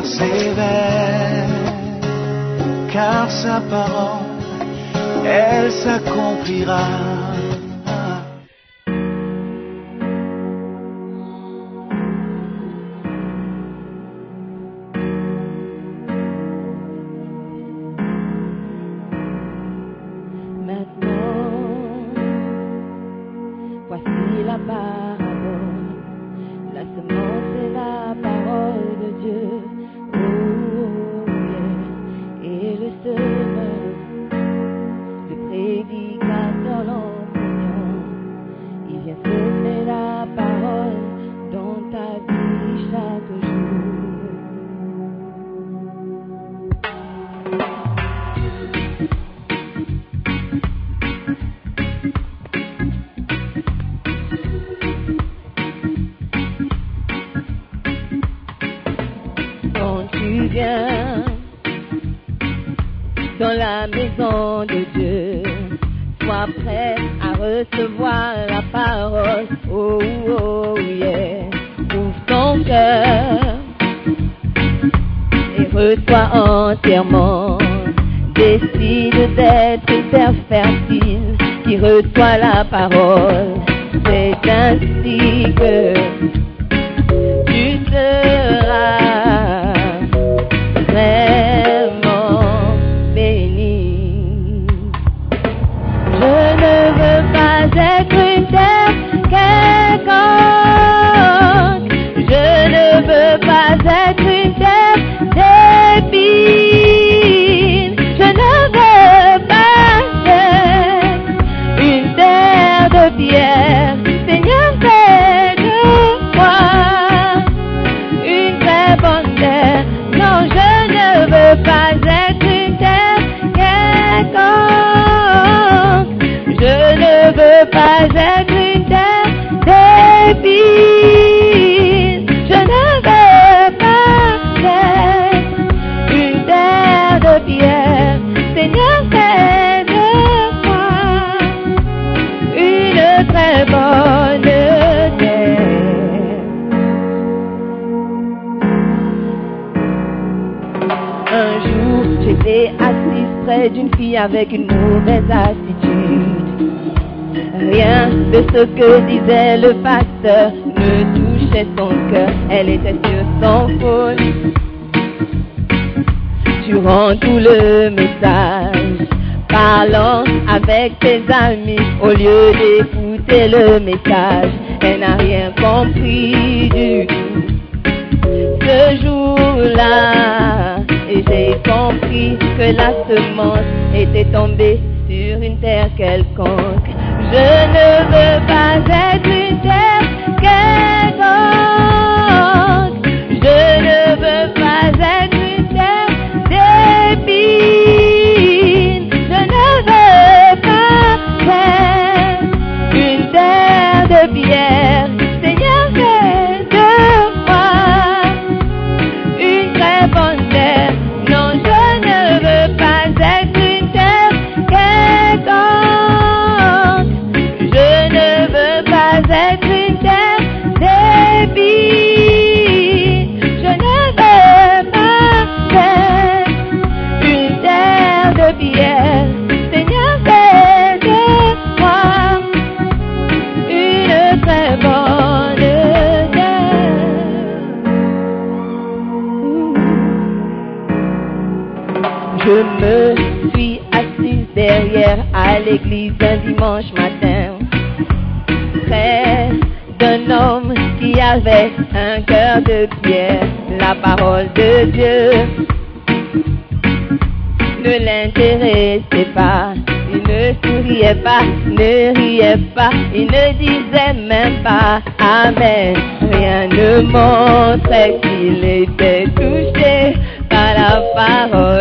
persévère, car sa parole, elle s'accomplira. De Dieu. Sois prêt à recevoir la parole. Oh, oh, yeah. Ouvre ton cœur et reçois entièrement. Décide d'être terre fertile qui reçoit la parole. C'est ainsi que avec une mauvaise attitude. Rien de ce que disait le pasteur ne touchait son cœur. Elle était sur son faute. Durant tout le message, parlant avec ses amis, au lieu d'écouter le message, elle n'a rien compris du tout ce jour-là. Compris que la semence était tombée sur une terre quelconque. Je ne veux pas être me suis assise derrière à l'église un dimanche matin. Près d'un homme qui avait un cœur de pierre, la parole de Dieu ne l'intéressait pas. Il ne souriait pas, ne riait pas, il ne disait même pas Amen. Rien ne montrait qu'il était touché par la parole.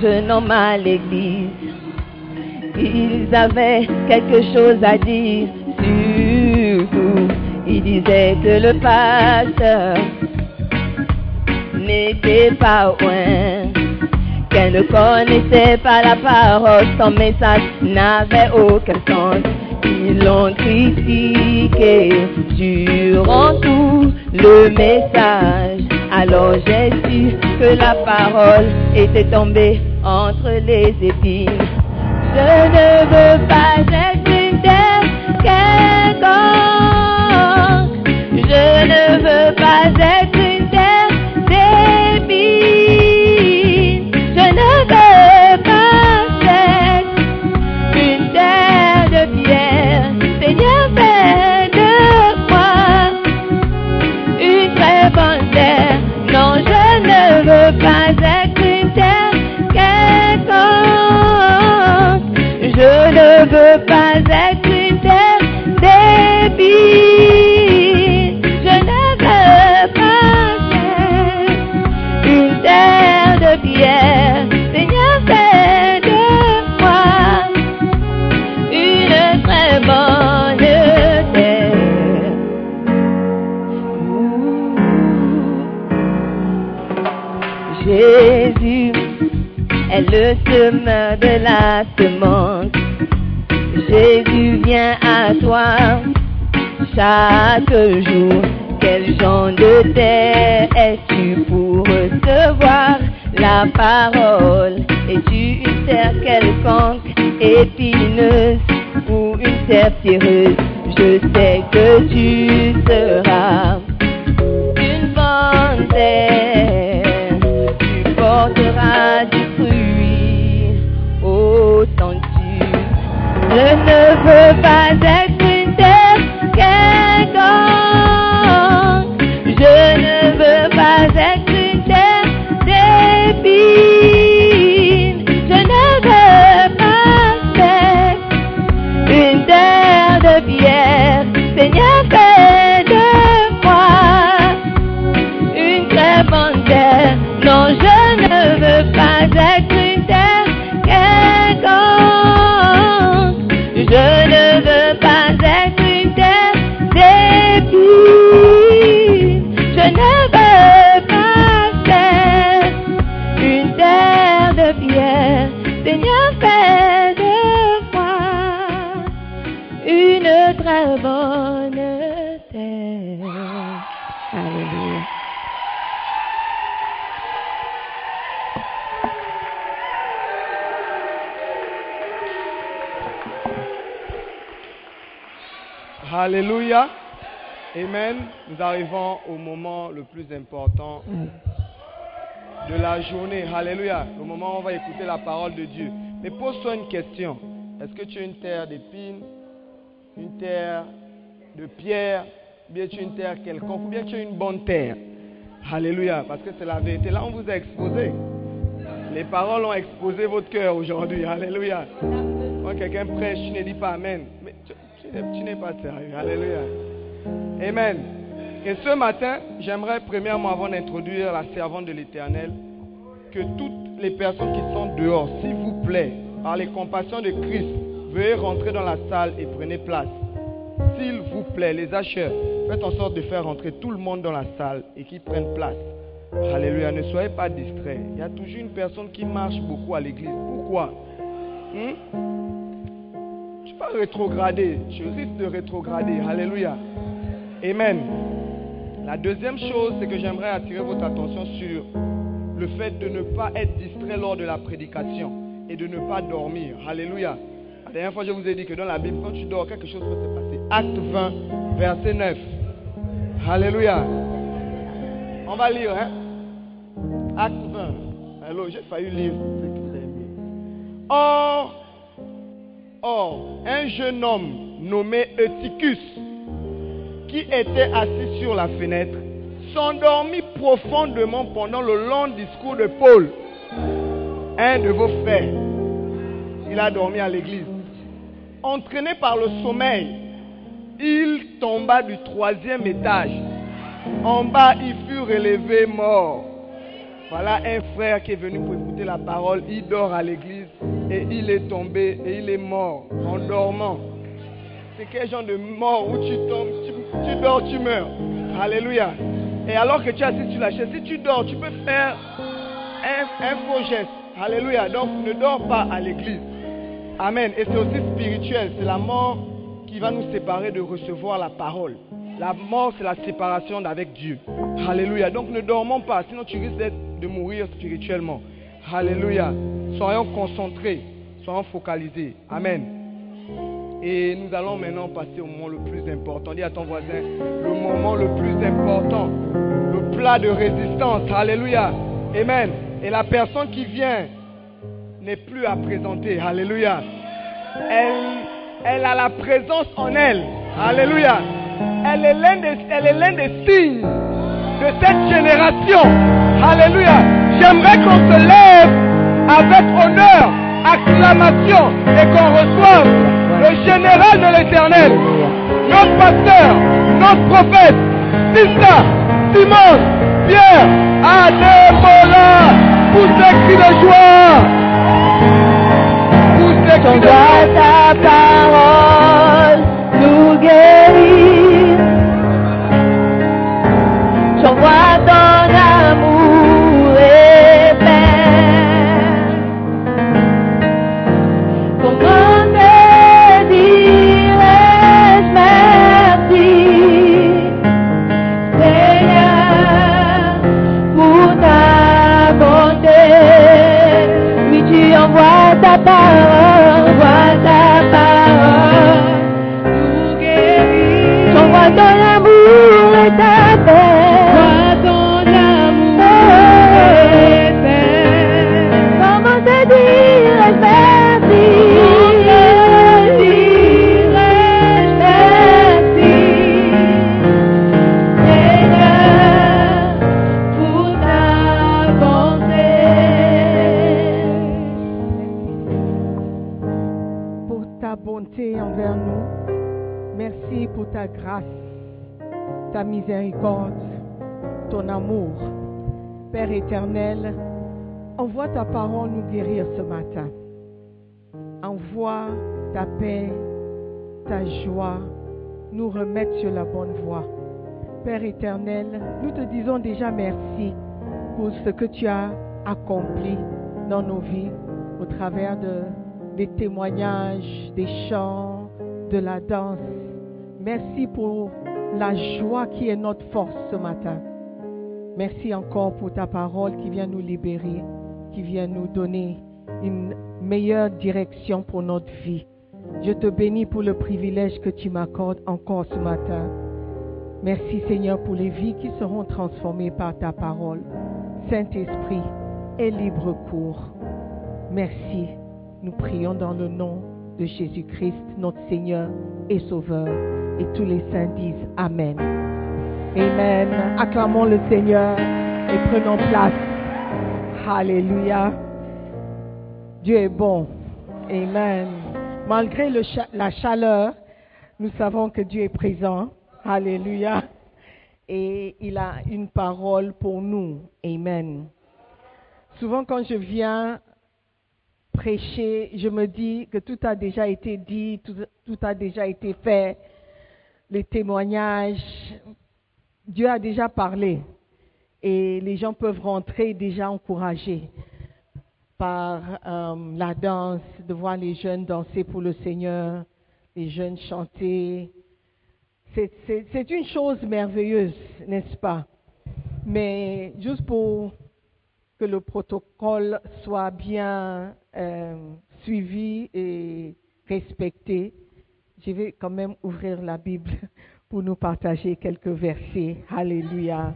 Jeunes hommes à l'église, ils avaient quelque chose à dire, surtout, ils disaient que le pasteur n'était pas loin, qu'elle ne connaissait pas la parole, son message n'avait aucun sens. Ils l'ont critiqué durant tout le message. Alors su la parole était tombée entre les épines. Je ne veux pas être une terre de la semence. Jésus vient à toi chaque jour. Quel genre de terre es-tu pour recevoir la parole? Es-tu une terre quelconque, épineuse ou une terre? Je sais que tu seras une bonne. Tu porteras Je ne Amen. Nous arrivons au moment le plus important de la journée. Alléluia. Le moment où on va écouter la parole de Dieu. Mais pose-toi une question. Est-ce que tu es une terre d'épines, une terre de pierre, bien tu es une terre quelconque, ou bien tu es une bonne terre? Alléluia, parce que c'est la vérité. Là, on vous a exposé. Les paroles ont exposé votre cœur aujourd'hui. Alléluia. Quand quelqu'un prêche, tu ne dis pas Amen. Mais tu, tu n'es pas sérieux. Alléluia. Amen. Et ce matin, j'aimerais premièrement, avant d'introduire la servante de l'Éternel, que toutes les personnes qui sont dehors, s'il vous plaît, par les compassions de Christ, veuillez rentrer dans la salle et prenez place. S'il vous plaît, les acheteurs, faites en sorte de faire rentrer tout le monde dans la salle et qu'ils prennent place. Alléluia, ne soyez pas distraits. Il y a toujours une personne qui marche beaucoup à l'église. Pourquoi? Hmm? Je ne suis pas rétrogradé. Je risque de rétrograder. Alléluia. Amen. La deuxième chose, c'est que j'aimerais attirer votre attention sur le fait de ne pas être distrait lors de la prédication et de ne pas dormir. Alléluia. La dernière fois, je vous ai dit que dans la Bible, quand tu dors, quelque chose peut se passer. Acte 20, verset 9. Alléluia. On va lire, hein? Acte 20. Alors, j'ai failli lire. Or, or, un jeune homme nommé Eutychus, qui était assis sur la fenêtre, s'endormit profondément pendant le long discours de Paul, un de vos frères. Il a dormi à l'église. Entraîné par le sommeil, il tomba du troisième étage. En bas, il fut relevé mort. Voilà un frère qui est venu pour écouter la parole. Il dort à l'église et il est tombé et il est mort en dormant. C'est quel genre de mort où tu tombes, tu, dors, tu meurs. Alléluia. Et alors que tu es assis sur la chaise, si tu dors, tu peux faire un, un faux geste. Alléluia. Donc ne dors pas à l'église. Amen. Et c'est aussi spirituel. C'est la mort qui va nous séparer de recevoir la parole. La mort, c'est la séparation d'avec Dieu. Alléluia. Donc ne dormons pas, sinon tu risques de mourir spirituellement. Alléluia. Soyons concentrés, soyons focalisés. Amen. Et nous allons maintenant passer au moment le plus important. Dis à ton voisin, le moment le plus important, le plat de résistance. Alléluia. Amen. Et la personne qui vient n'est plus à présenter. Alléluia. Elle, elle a la présence en elle. Alléluia. Elle est l'un des, des signes de cette génération. Alléluia. J'aimerais qu'on se lève avec honneur, acclamation et qu'on reçoive le général de l'éternel, notre pasteur, notre prophète, Sista, Simon, Pierre, Ademola, pour ces cris de joie. Pour ces cris de nous. Envers nous. Merci pour ta grâce, ta miséricorde, ton amour. Père éternel, envoie ta parole nous guérir ce matin. Envoie ta paix, ta joie, nous remettre sur la bonne voie. Père éternel, nous te disons déjà merci pour ce que tu as accompli dans nos vies au travers de, des témoignages, des chants, de la danse. Merci pour la joie qui est notre force ce matin. Merci encore pour ta parole qui vient nous libérer, qui vient nous donner une meilleure direction pour notre vie. Je te bénis pour le privilège que tu m'accordes encore ce matin. Merci Seigneur pour les vies qui seront transformées par ta parole. Saint-Esprit, et libre cours. Merci. Nous prions dans le nom de Jésus-Christ, notre Seigneur et Sauveur. Et tous les saints disent Amen. Amen. Acclamons le Seigneur et prenons place. Alléluia. Dieu est bon. Amen. Malgré la chaleur, nous savons que Dieu est présent. Alléluia. Et il a une parole pour nous. Amen. Souvent quand je viens prêcher, je me dis que tout a déjà été dit, tout, a déjà été fait, les témoignages, Dieu a déjà parlé. Et les gens peuvent rentrer déjà encouragés par euh, la danse, de voir les jeunes danser pour le Seigneur, les jeunes chanter. C'est une chose merveilleuse, n'est-ce pas? Mais juste pour que le protocole soit bien euh, suivi et respecté, je vais quand même ouvrir la Bible pour nous partager quelques versets. Alléluia.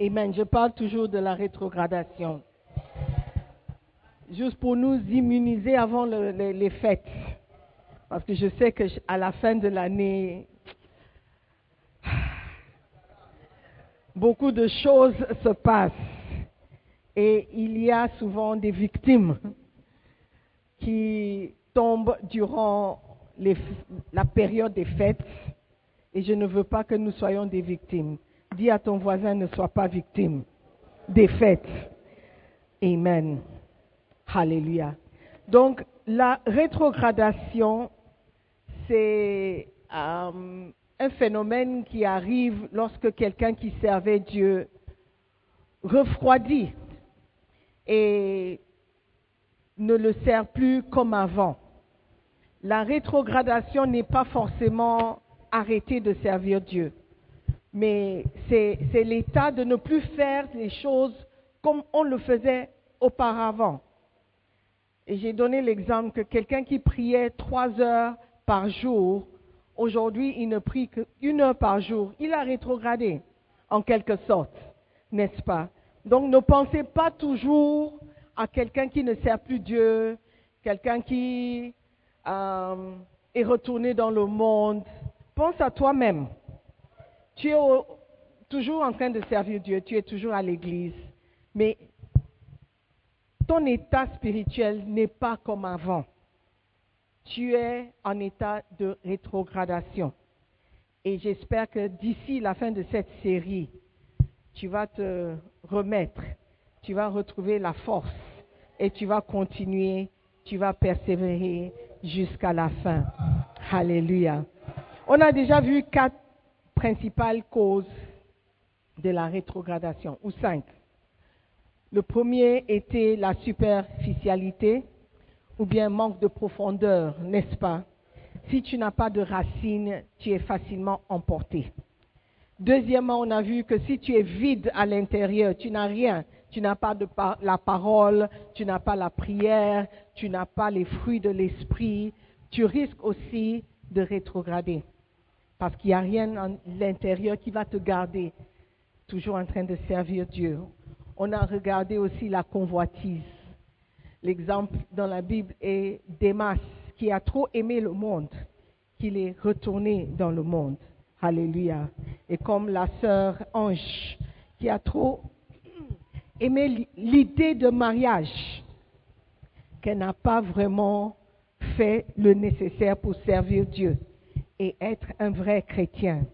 Amen. Je parle toujours de la rétrogradation. Juste pour nous immuniser avant le- le- les fêtes. Parce que je sais qu'à la fin de l'année, beaucoup de choses se passent. Et il y a souvent des victimes qui tombent durant la période des fêtes. Et je ne veux pas que nous soyons des victimes. Dis à ton voisin, ne sois pas victime des fêtes. Amen. Alléluia. Donc, la rétrogradation, c'est euh, un phénomène qui arrive lorsque quelqu'un qui servait Dieu refroidit et ne le sert plus comme avant. La rétrogradation n'est pas forcément arrêter de servir Dieu, mais c'est l'état de ne plus faire les choses comme on le faisait auparavant. Et j'ai donné l'exemple que quelqu'un qui priait trois heures par jour, aujourd'hui il ne prie qu'une heure par jour. Il a rétrogradé, en quelque sorte, n'est-ce pas? Donc ne pensez pas toujours à quelqu'un qui ne sert plus Dieu, quelqu'un qui euh, est retourné dans le monde. Pense à toi-même. Tu es toujours en train de servir Dieu, tu es toujours à l'église, mais ton état spirituel n'est pas comme avant. Tu es en état de rétrogradation. Et j'espère que d'ici la fin de cette série, tu vas te remettre, tu vas retrouver la force et tu vas continuer, tu vas persévérer jusqu'à la fin. Alléluia. On a déjà vu quatre principales causes de la rétrogradation, ou cinq. Le premier était la superficialité ou bien manque de profondeur, n'est-ce pas? Si tu n'as pas de racines, tu es facilement emporté. Deuxièmement, on a vu que si tu es vide à l'intérieur, tu n'as rien, tu n'as pas la parole, tu n'as pas la prière, tu n'as pas les fruits de l'esprit, tu risques aussi de rétrograder. Parce qu'il n'y a rien à l'intérieur qui va te garder toujours en train de servir Dieu. On a regardé aussi la convoitise. L'exemple dans la Bible est Démas, qui a trop aimé le monde, qu'il est retourné dans le monde. Alléluia. Et comme la sœur Ange, qui a trop aimé l'i- l'idée de mariage, qu'elle n'a pas vraiment fait le nécessaire pour servir Dieu et être un vrai chrétien.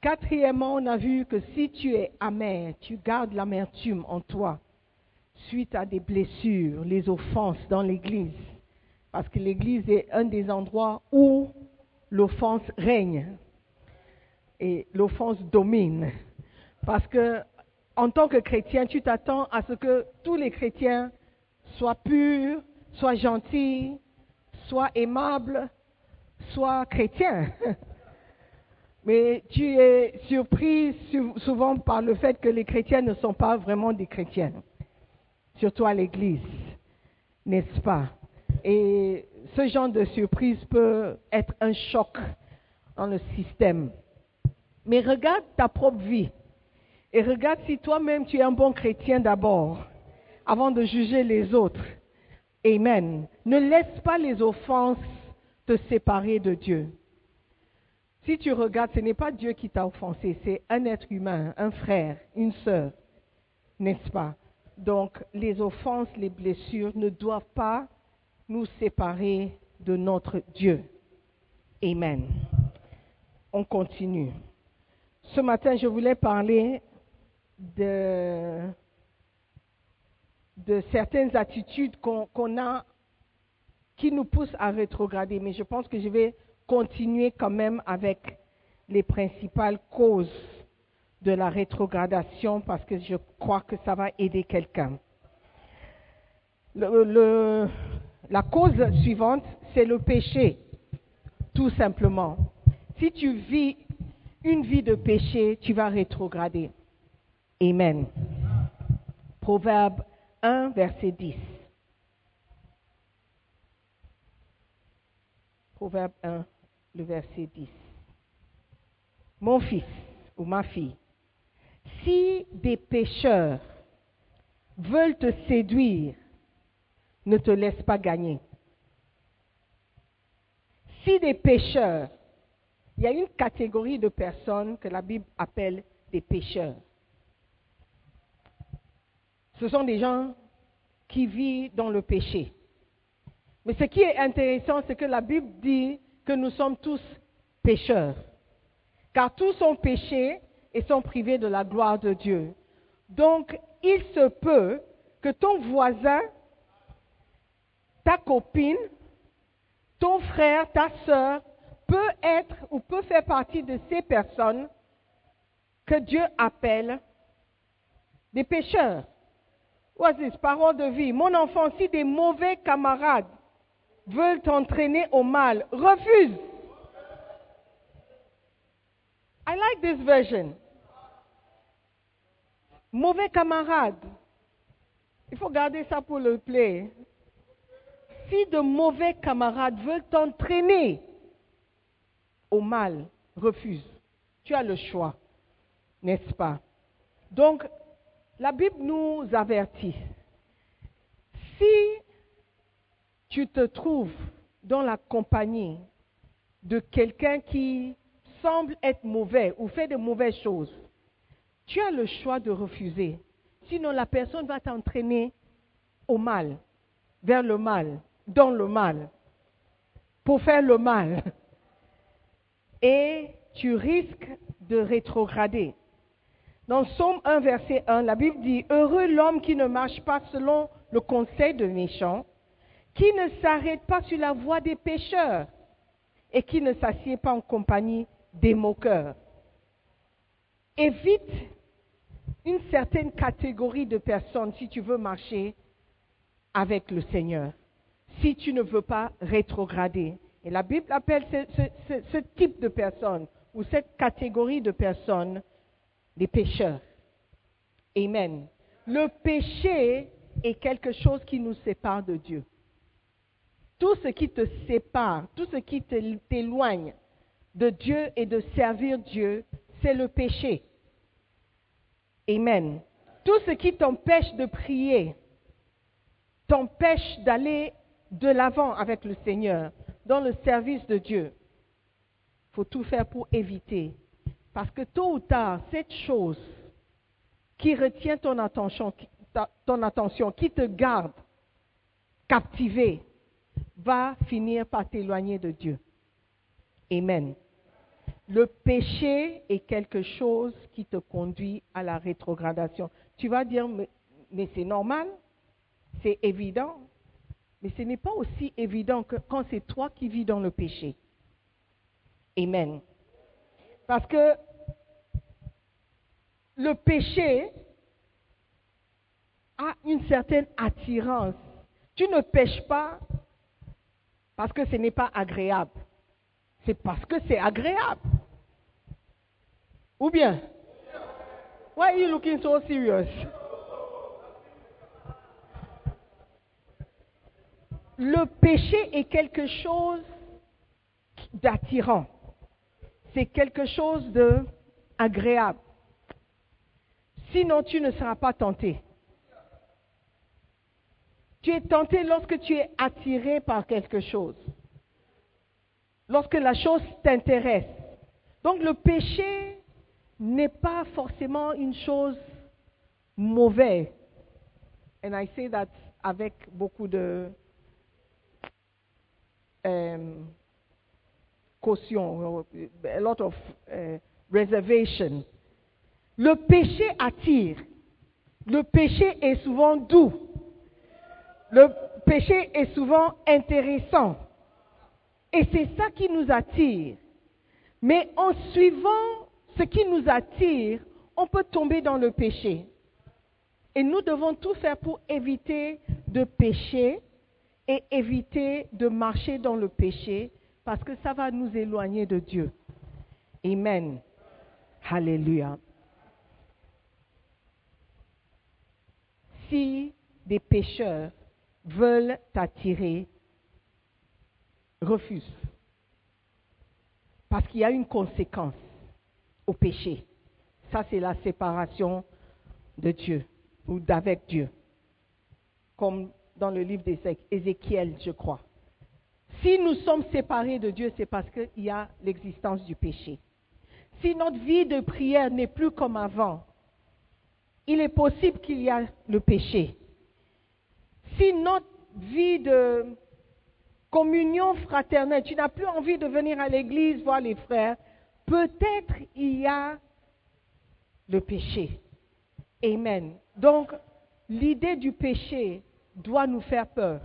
Quatrièmement, on a vu que si tu es amer, tu gardes l'amertume en toi suite à des blessures, les offenses dans l'Église, parce que l'Église est un des endroits où l'offense règne et l'offense domine. Parce que en tant que chrétien, tu t'attends à ce que tous les chrétiens soient purs, soient gentils, soient aimables, soient chrétiens. Mais tu es surpris sou- souvent par le fait que les chrétiens ne sont pas vraiment des chrétiens, surtout à l'église, n'est-ce pas? Et ce genre de surprise peut être un choc dans le système. Mais regarde ta propre vie et regarde si toi-même tu es un bon chrétien d'abord, avant de juger les autres. Amen. Ne laisse pas les offenses te séparer de Dieu. Si tu regardes, ce n'est pas Dieu qui t'a offensé, c'est un être humain, un frère, une sœur, n'est-ce pas? Donc les offenses, les blessures ne doivent pas nous séparer de notre Dieu. Amen. On continue. Ce matin, je voulais parler de, certaines attitudes qu'on a qui nous poussent à rétrograder, mais je pense que je vais continuer quand même avec les principales causes de la rétrogradation parce que je crois que ça va aider quelqu'un. La cause suivante, c'est le péché, tout simplement. Si tu vis une vie de péché, tu vas rétrograder. Amen. Proverbe 1, verset 10. Proverbe 1, le verset 10. Mon fils ou ma fille, si des pécheurs veulent te séduire, ne te laisse pas gagner. Si des pécheurs, il y a une catégorie de personnes que la Bible appelle des pécheurs. Ce sont des gens qui vivent dans le péché. Mais ce qui est intéressant, c'est que la Bible dit que nous sommes tous pécheurs. Car tous sont péchés et sont privés de la gloire de Dieu. Donc, il se peut que ton voisin, ta copine, ton frère, ta soeur, peut être ou peut faire partie de ces personnes que Dieu appelle des pécheurs. Voici, parole de vie. Mon enfant, si des mauvais camarades veulent t'entraîner au mal, refuse. I like this version. Mauvais camarade. Il faut garder ça pour le play. Si de mauvais camarades veulent t'entraîner au mal, refuse. Tu as le choix, n'est-ce pas? Donc, la Bible nous avertit. Si tu te trouves dans la compagnie de quelqu'un qui semble être mauvais ou fait de mauvaises choses, tu as le choix de refuser. Sinon, la personne va t'entraîner au mal, vers le mal, dans le mal, pour faire le mal. Et tu risques de rétrograder. Dans Somme 1, verset 1, la Bible dit, Heureux l'homme qui ne marche pas selon le conseil de méchants, qui ne s'arrête pas sur la voie des pécheurs et qui ne s'assied pas en compagnie des moqueurs. Évite une certaine catégorie de personnes si tu veux marcher avec le Seigneur, si tu ne veux pas rétrograder. La Bible appelle ce, ce type de personnes ou cette catégorie de personnes des pécheurs. Amen. Le péché est quelque chose qui nous sépare de Dieu. Tout ce qui te sépare, tout ce qui t'éloigne de Dieu et de servir Dieu, c'est le péché. Amen. Tout ce qui t'empêche de prier, t'empêche d'aller de l'avant avec le Seigneur, dans le service de Dieu. Il faut tout faire pour éviter. Parce que tôt ou tard, cette chose qui retient ton attention, qui te garde captivé, va finir par t'éloigner de Dieu. Amen. Le péché est quelque chose qui te conduit à la rétrogradation. Tu vas dire, mais c'est normal, c'est évident. Mais ce n'est pas aussi évident que quand c'est toi qui vis dans le péché. Amen. Parce que le péché a une certaine attirance. Tu ne pêches pas parce que ce n'est pas agréable. C'est parce que c'est agréable. Ou bien, why are you looking so serious? Le péché est quelque chose d'attirant. C'est quelque chose d'agréable. Sinon, tu ne seras pas tenté. Tu es tenté lorsque tu es attiré par quelque chose. Lorsque la chose t'intéresse. Donc le péché n'est pas forcément une chose mauvaise. And I say that avec beaucoup de um, caution, a lot of uh, reservation. Le péché attire. Le péché est souvent doux. Le péché est souvent intéressant. Et c'est ça qui nous attire. Mais en suivant ce qui nous attire, on peut tomber dans le péché. Et nous devons tout faire pour éviter de pécher et éviter de marcher dans le péché parce que ça va nous éloigner de Dieu. Amen. Alléluia. Si des pécheurs veulent t'attirer, refuse. Parce qu'il y a une conséquence au péché. Ça, c'est la séparation de Dieu ou d'avec Dieu. Comme dans le livre d'Ézéchiel, je crois. Si nous sommes séparés de Dieu, c'est parce qu'il y a l'existence du péché. Si notre vie de prière n'est plus comme avant, il est possible qu'il y a le péché. Si notre vie de communion fraternelle, tu n'as plus envie de venir à l'église voir les frères, peut-être il y a le péché. Amen. Donc, l'idée du péché doit nous faire peur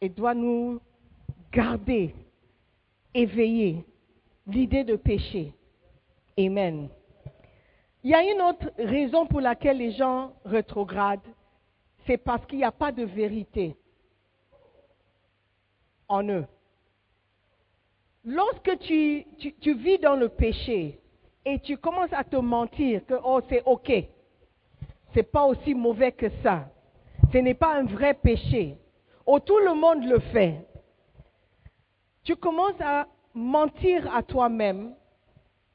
et doit nous garder éveillés. L'idée de péché. Amen. Il y a une autre raison pour laquelle les gens rétrogradent, c'est parce qu'il n'y a pas de vérité en eux. Lorsque tu, vis dans le péché et tu commences à te mentir que oh c'est ok, c'est pas aussi mauvais que ça, ce n'est pas un vrai péché, oh tout le monde le fait, tu commences à mentir à toi-même,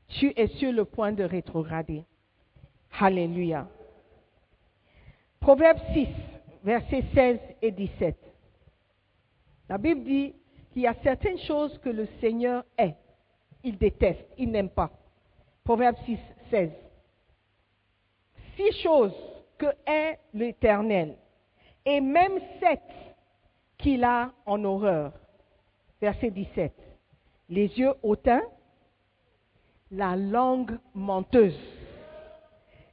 tu es sur le point de rétrograder. Alléluia. Proverbe 6, versets 16 et 17. La Bible dit qu'il y a certaines choses que le Seigneur est. Il déteste, il n'aime pas. Proverbe 6, 16. Six choses que est l'Éternel, et même sept qu'il a en horreur. Verset 17. Les yeux hautains, la langue menteuse,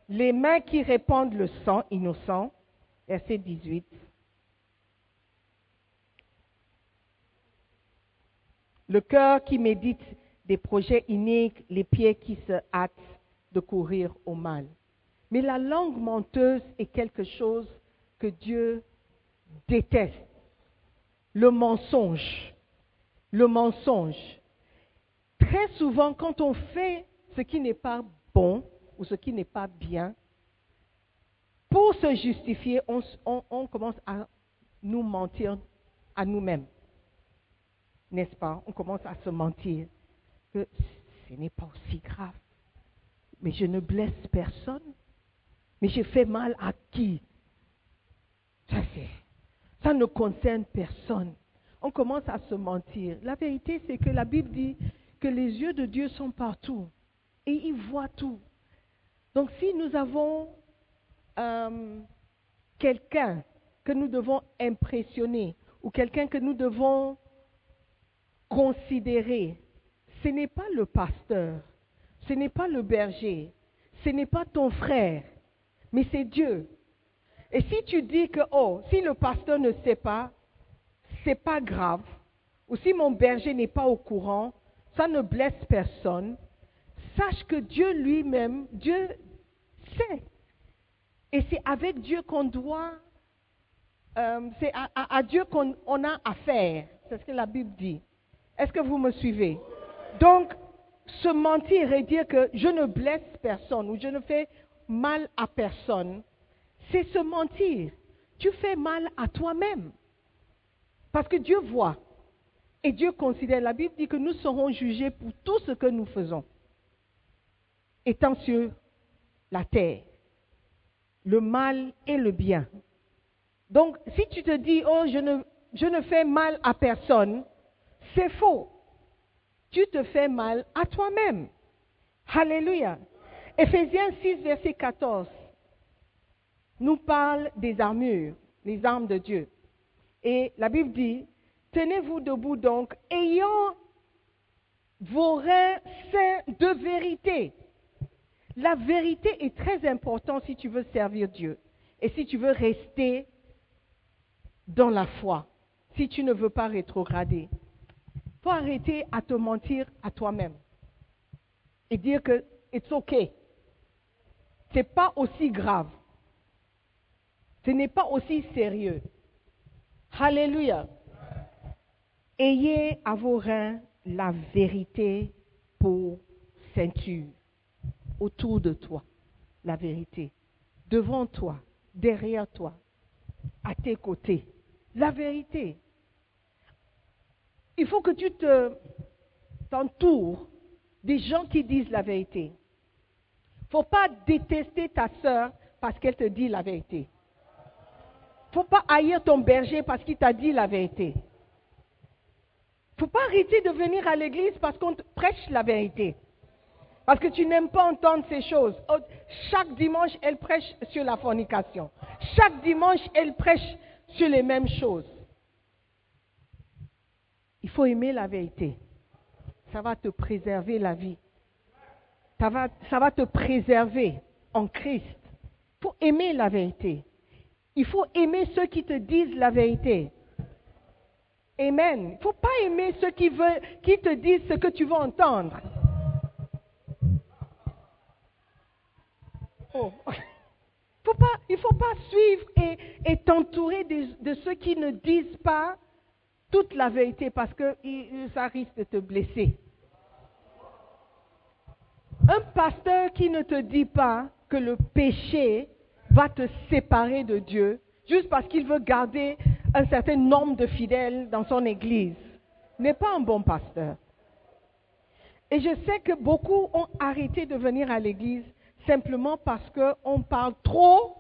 les mains qui répandent le sang innocent. Verset 18 le cœur qui médite des projets iniques, les pieds qui se hâtent de courir au mal. Mais la langue menteuse est quelque chose que Dieu déteste. Le mensonge. Le mensonge. Très souvent, quand on fait ce qui n'est pas bon ou ce qui n'est pas bien, pour se justifier, on, commence à nous mentir à nous-mêmes n'est-ce pas? On commence à se mentir que ce n'est pas aussi grave. Mais je ne blesse personne. Mais je fais mal à qui? Ça, ne concerne personne. On commence à se mentir. La vérité, c'est que la Bible dit que les yeux de Dieu sont partout et il voit tout. Donc si nous avons euh, quelqu'un que nous devons impressionner ou quelqu'un que nous devons considérer, ce n'est pas le pasteur, ce n'est pas le berger, ce n'est pas ton frère, mais c'est Dieu. Et si tu dis que, oh, si le pasteur ne sait pas, c'est pas grave, ou si mon berger n'est pas au courant, ça ne blesse personne, sache que Dieu lui-même, Dieu sait. Et c'est avec Dieu qu'on doit, euh, c'est à, à, Dieu qu'on a affaire. C'est ce que la Bible dit. Est-ce que vous me suivez? Donc, se mentir et dire que je ne blesse personne ou je ne fais mal à personne, c'est se mentir. Tu fais mal à toi-même. Parce que Dieu voit. Et Dieu considère, la Bible dit que nous serons jugés pour tout ce que nous faisons, étant sur la terre, le mal et le bien. Donc, si tu te dis, oh, je ne, fais mal à personne, c'est faux. tu te fais mal à toi-même. Alléluia. Éphésiens 6, verset 14 nous parle des armures, les armes de Dieu. Et la Bible dit, tenez-vous debout donc, ayant vos reins saints de vérité. La vérité est très importante si tu veux servir Dieu et si tu veux rester dans la foi, si tu ne veux pas rétrograder. Il faut arrêter à te mentir à toi-même et dire que it's okay. C'est pas aussi grave. Ce n'est pas aussi sérieux. Alléluia. Ayez à vos reins la vérité pour ceinture. Autour de toi, la vérité. Devant toi, derrière toi, à tes côtés. La vérité. Il faut que tu te t'entoures des gens qui disent la vérité. Il ne faut pas détester ta sœur parce qu'elle te dit la vérité. Faut pas haïr ton berger parce qu'il t'a dit la vérité. Faut pas arrêter de venir à l'église parce qu'on te prêche la vérité. Parce que tu n'aimes pas entendre ces choses. Oh, chaque dimanche, elle prêche sur la fornication. Chaque dimanche, elle prêche sur les mêmes choses. Il faut aimer la vérité. Ça va te préserver la vie. Ça va, ça va te préserver en Christ. Il faut aimer la vérité. Il faut aimer ceux qui te disent la vérité. Amen. Il ne faut pas aimer ceux qui, te disent ce que tu veux entendre. Oh. Il ne faut pas suivre et, t'entourer de, ceux qui ne disent pas toute la vérité parce que ça risque de te blesser. Un pasteur qui ne te dit pas que le péché va te séparer de Dieu juste parce qu'il veut garder un certain nombre de fidèles dans son église n'est pas un bon pasteur. Et je sais que beaucoup ont arrêté de venir à l'église simplement parce qu'on parle trop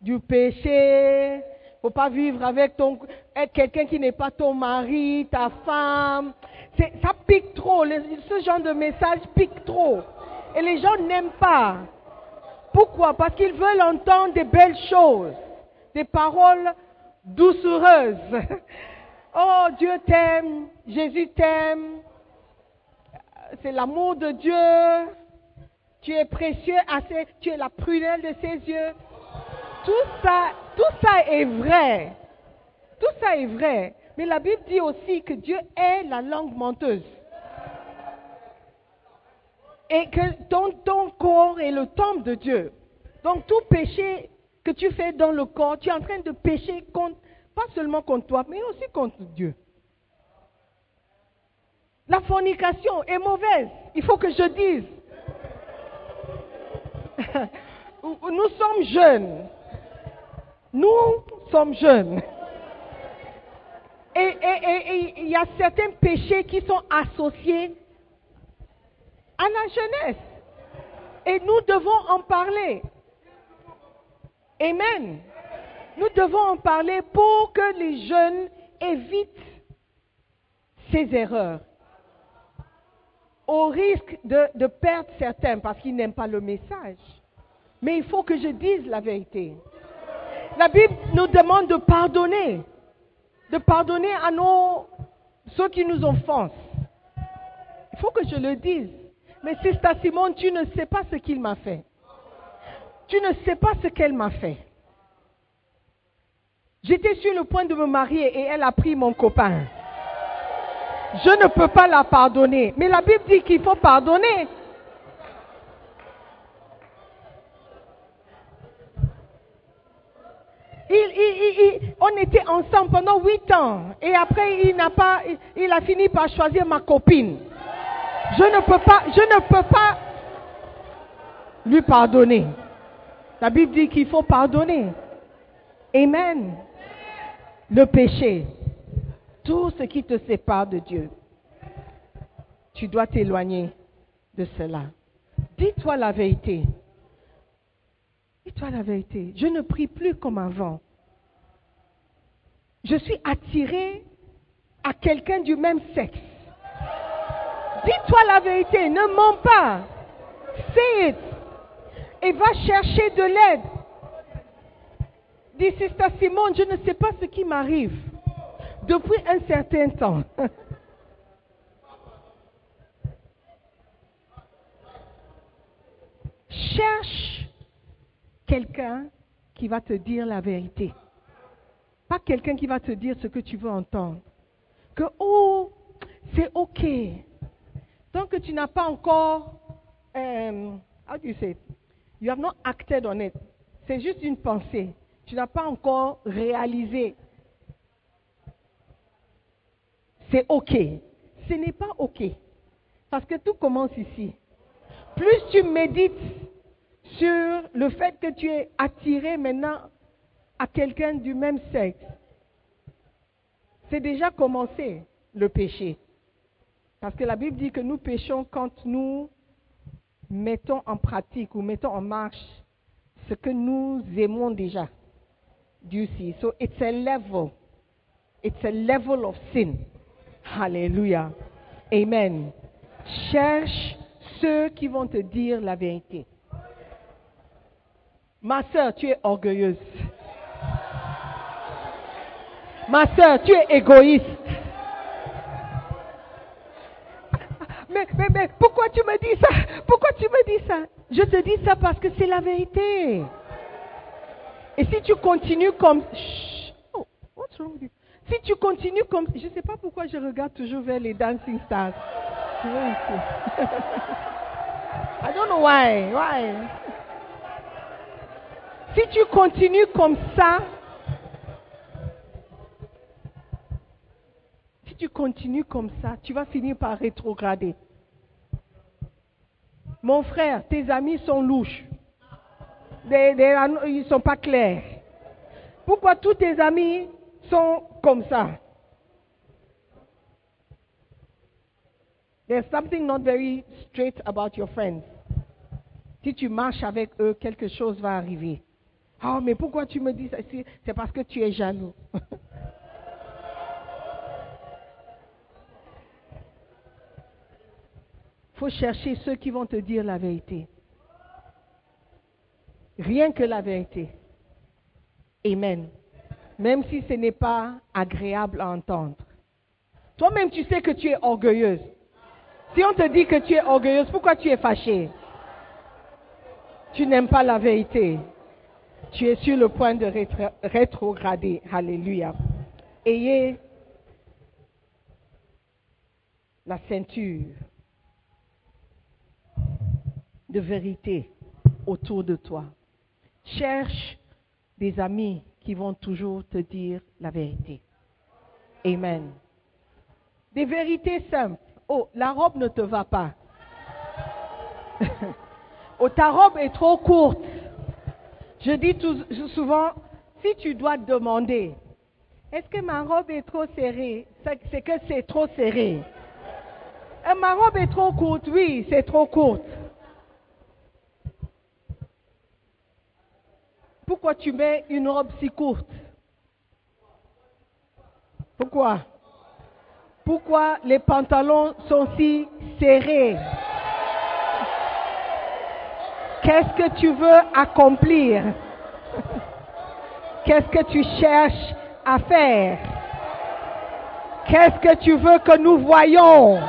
du péché. Il faut pas vivre avec ton, quelqu'un qui n'est pas ton mari, ta femme. Ça pique trop. ce genre de message pique trop. Et les gens n'aiment pas. Pourquoi? Parce qu'ils veulent entendre des belles choses, des paroles doucereuses. Oh, Dieu t'aime, Jésus t'aime, c'est l'amour de Dieu, tu es précieux, tu es la prunelle de ses yeux. Tout ça, tout ça est vrai. Tout ça est vrai. Mais la Bible dit aussi que Dieu est la langue menteuse et que ton, ton corps est le temple de Dieu. Donc tout péché que tu fais dans le corps, tu es en train de pécher pas seulement contre toi, mais aussi contre Dieu. La fornication est mauvaise, il faut que je dise. Nous sommes jeunes. Nous sommes jeunes. Et il y a certains péchés qui sont associés à la jeunesse. Et nous devons en parler. Amen. Nous devons en parler pour que les jeunes évitent ces erreurs. Au risque de, perdre certains parce qu'ils n'aiment pas le message. Mais il faut que je dise la vérité. La Bible nous demande de pardonner. De pardonner à nos, ceux qui nous offensent. Il faut que je le dise. Mais Sister Simone, tu ne sais pas ce qu'il m'a fait. Tu ne sais pas ce qu'elle m'a fait. J'étais sur le point de me marier et elle a pris mon copain. Je ne peux pas la pardonner. Mais la Bible dit qu'il faut pardonner. on était ensemble pendant huit ans. Et après, il n'a pas, il a fini par choisir ma copine. Je ne peux pas, lui pardonner. La Bible dit qu'il faut pardonner. Amen. Le péché, tout ce qui te sépare de Dieu, tu dois t'éloigner de cela. Dis-toi la vérité. Dis-toi la vérité. Je ne prie plus comme avant. Je suis attiré à quelqu'un du même sexe. Dis-toi la vérité, ne mens pas. Say it. Et va chercher de l'aide. Dis, Sister Simone, je ne sais pas ce qui m'arrive depuis un certain temps. Cherche quelqu'un qui va te dire la vérité. Pas quelqu'un qui va te dire ce que tu veux entendre. Que, oh, c'est OK. Tant que tu n'as pas encore, um, how do you say? You have not acted on it. C'est juste une pensée. Tu n'as pas encore réalisé. C'est OK. Ce n'est pas OK. Parce que tout commence ici. Plus tu médites sur le fait que tu es attiré maintenant à quelqu'un du même sexe, c'est déjà commencé le péché. Parce que la Bible dit que nous péchons quand nous mettons en pratique ou mettons en marche ce que nous aimons déjà. Do see? So it's a level. It's a level of sin. Hallelujah. Amen. Cherche ceux qui vont te dire la vérité. Ma soeur, tu es orgueilleuse. Ma soeur, tu es égoïste. Mais, mais, mais, pourquoi tu me dis ça? Pourquoi tu me dis ça? Je te dis ça parce que c'est la vérité. Et si tu continues comme... Chut. Oh, what's wrong with you? Si tu continues comme... Je ne sais pas pourquoi je regarde toujours vers les dancing stars. Tu vois ici. I don't know why. Why? Si tu continues comme ça, tu continues comme ça, tu vas finir par rétrograder. Mon frère, tes amis sont louches. Ils ne sont pas clairs. Pourquoi tous tes amis sont comme ça? There's something not very straight about your friends. Si tu marches avec eux, quelque chose va arriver. Ah, mais pourquoi tu me dis ça? C'est parce que tu es jaloux. faut chercher ceux qui vont te dire la vérité. Rien que la vérité. Amen. Même si ce n'est pas agréable à entendre. Toi-même, tu sais que tu es orgueilleuse. Si on te dit que tu es orgueilleuse, pourquoi tu es fâchée? Tu n'aimes pas la vérité. Tu es sur le point de rétro- rétrograder. Alléluia. Ayez la ceinture de vérité autour de toi. Cherche des amis qui vont toujours te dire la vérité. Amen. Des vérités simples. Oh, la robe ne te va pas. oh, ta robe est trop courte. Je dis souvent, si tu dois te demander, est-ce que ma robe est trop serrée? C'est c'est que c'est trop serré. Euh, ma robe est trop courte, oui, c'est trop courte. Pourquoi tu mets une robe si courte? Pourquoi? Pourquoi les pantalons sont si serrés? Qu'est-ce que tu veux accomplir? Qu'est-ce que tu cherches à faire? Qu'est-ce que tu veux que nous voyons?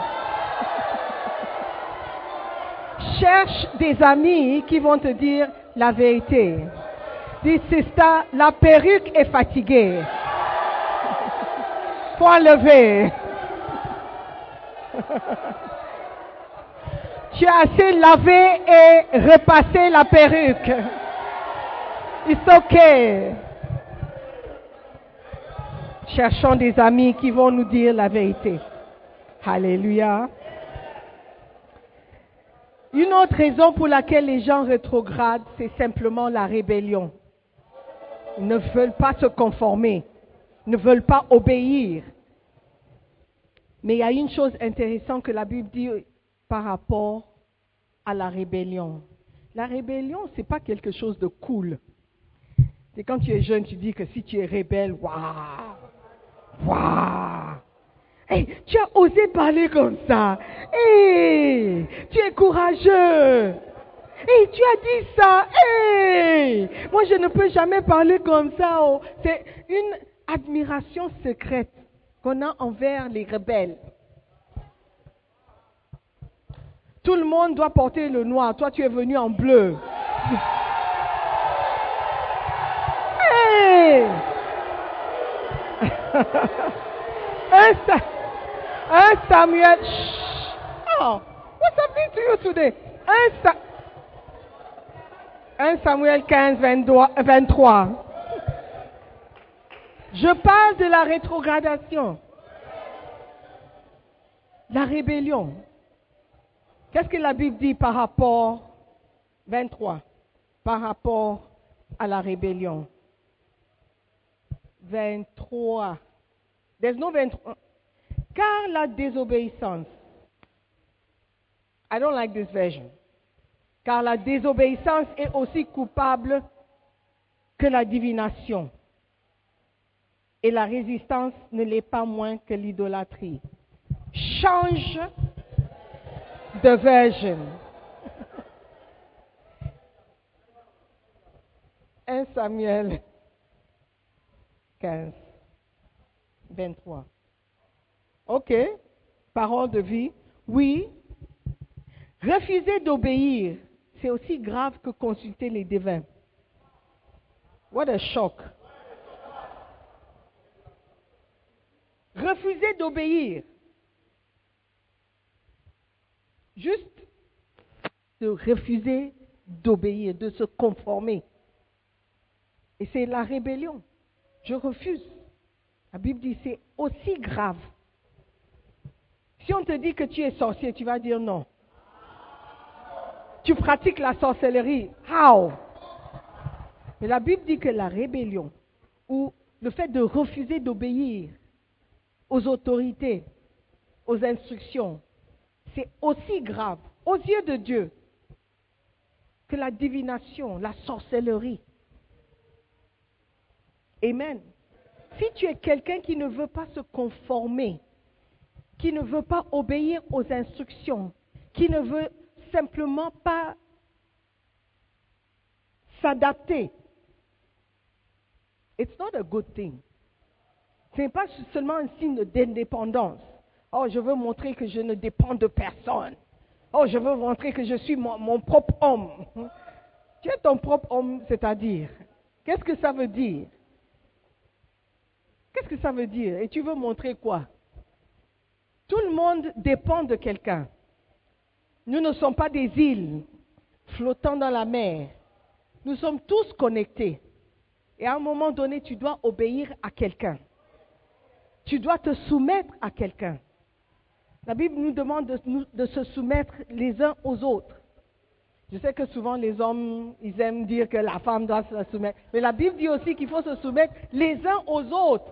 Cherche des amis qui vont te dire la vérité. Dis, la perruque est fatiguée. Faut enlever. Tu as assez lavé et repassé la perruque. It's okay. Cherchons des amis qui vont nous dire la vérité. Alléluia. Une autre raison pour laquelle les gens rétrogradent, c'est simplement la rébellion. Ne veulent pas se conformer, ne veulent pas obéir. Mais il y a une chose intéressante que la Bible dit par rapport à la rébellion. La rébellion, ce n'est pas quelque chose de cool. C'est quand tu es jeune, tu dis que si tu es rebelle, waouh, waouh. Hey, tu as osé parler comme ça. Hé, tu es courageux. Hey, tu as dit ça. Hey, moi je ne peux jamais parler comme ça. Oh. C'est une admiration secrète qu'on a envers les rebelles. Tout le monde doit porter le noir. Toi, tu es venu en bleu. Hey! Samuel. Oh, what's happening to you today? Un 1 Samuel 15, 23. Je parle de la rétrogradation, la rébellion. Qu'est-ce que la Bible dit par rapport 23 par rapport à la rébellion? 23. There's no 23. Car la désobéissance. I don't like this version car la désobéissance est aussi coupable que la divination et la résistance ne l'est pas moins que l'idolâtrie change de version. 1 Samuel 15, 23. OK, parole de vie. Oui, refuser d'obéir, c'est aussi grave que consulter les devins. What a shock. Refuser d'obéir. Juste de refuser d'obéir, de se conformer. Et c'est la rébellion. Je refuse. La Bible dit c'est aussi grave. Si on te dit que tu es sorcier, tu vas dire non. Tu pratiques la sorcellerie. How? Mais la Bible dit que la rébellion ou le fait de refuser d'obéir aux autorités, aux instructions, c'est aussi grave aux yeux de Dieu que la divination, la sorcellerie. Amen. Si tu es quelqu'un qui ne veut pas se conformer, qui ne veut pas obéir aux instructions, qui ne veut simplement pas s'adapter, it's not a good thing. Ce n'est pas seulement un signe d'indépendance. Oh, je veux montrer que je ne dépends de personne. Oh, je veux montrer que je suis mon, mon propre homme. Tu es ton propre homme, c'est-à-dire. Qu'est-ce que ça veut dire? Qu'est-ce que ça veut dire? Et tu veux montrer quoi? Tout le monde dépend de quelqu'un. Nous ne sommes pas des îles flottant dans la mer. Nous sommes tous connectés. Et à un moment donné, tu dois obéir à quelqu'un. Tu dois te soumettre à quelqu'un. La Bible nous demande de, se soumettre les uns aux autres. Je sais que souvent les hommes, ils aiment dire que la femme doit se soumettre. Mais la Bible dit aussi qu'il faut se soumettre les uns aux autres.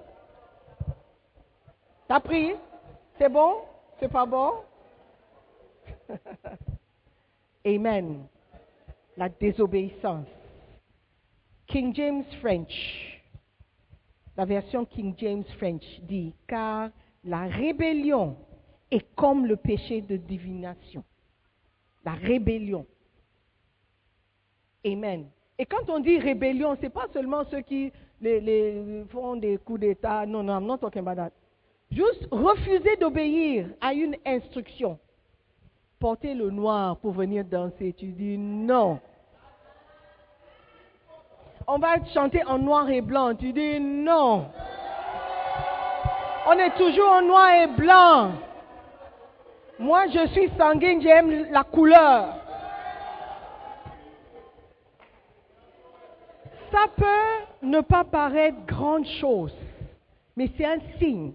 T'as pris? C'est bon? C'est pas bon? Amen. La désobéissance. King James French. La version King James French dit car la rébellion est comme le péché de divination. La rébellion. Amen. Et quand on dit rébellion, ce n'est pas seulement ceux qui font des coups d'État. Non, non, I'm not talking about that. Juste refuser d'obéir à une instruction. Porter le noir pour venir danser. Tu dis non. On va chanter en noir et blanc. Tu dis non. On est toujours en noir et blanc. Moi, je suis sanguine, j'aime la couleur. Ça peut ne pas paraître grande chose, mais c'est un signe.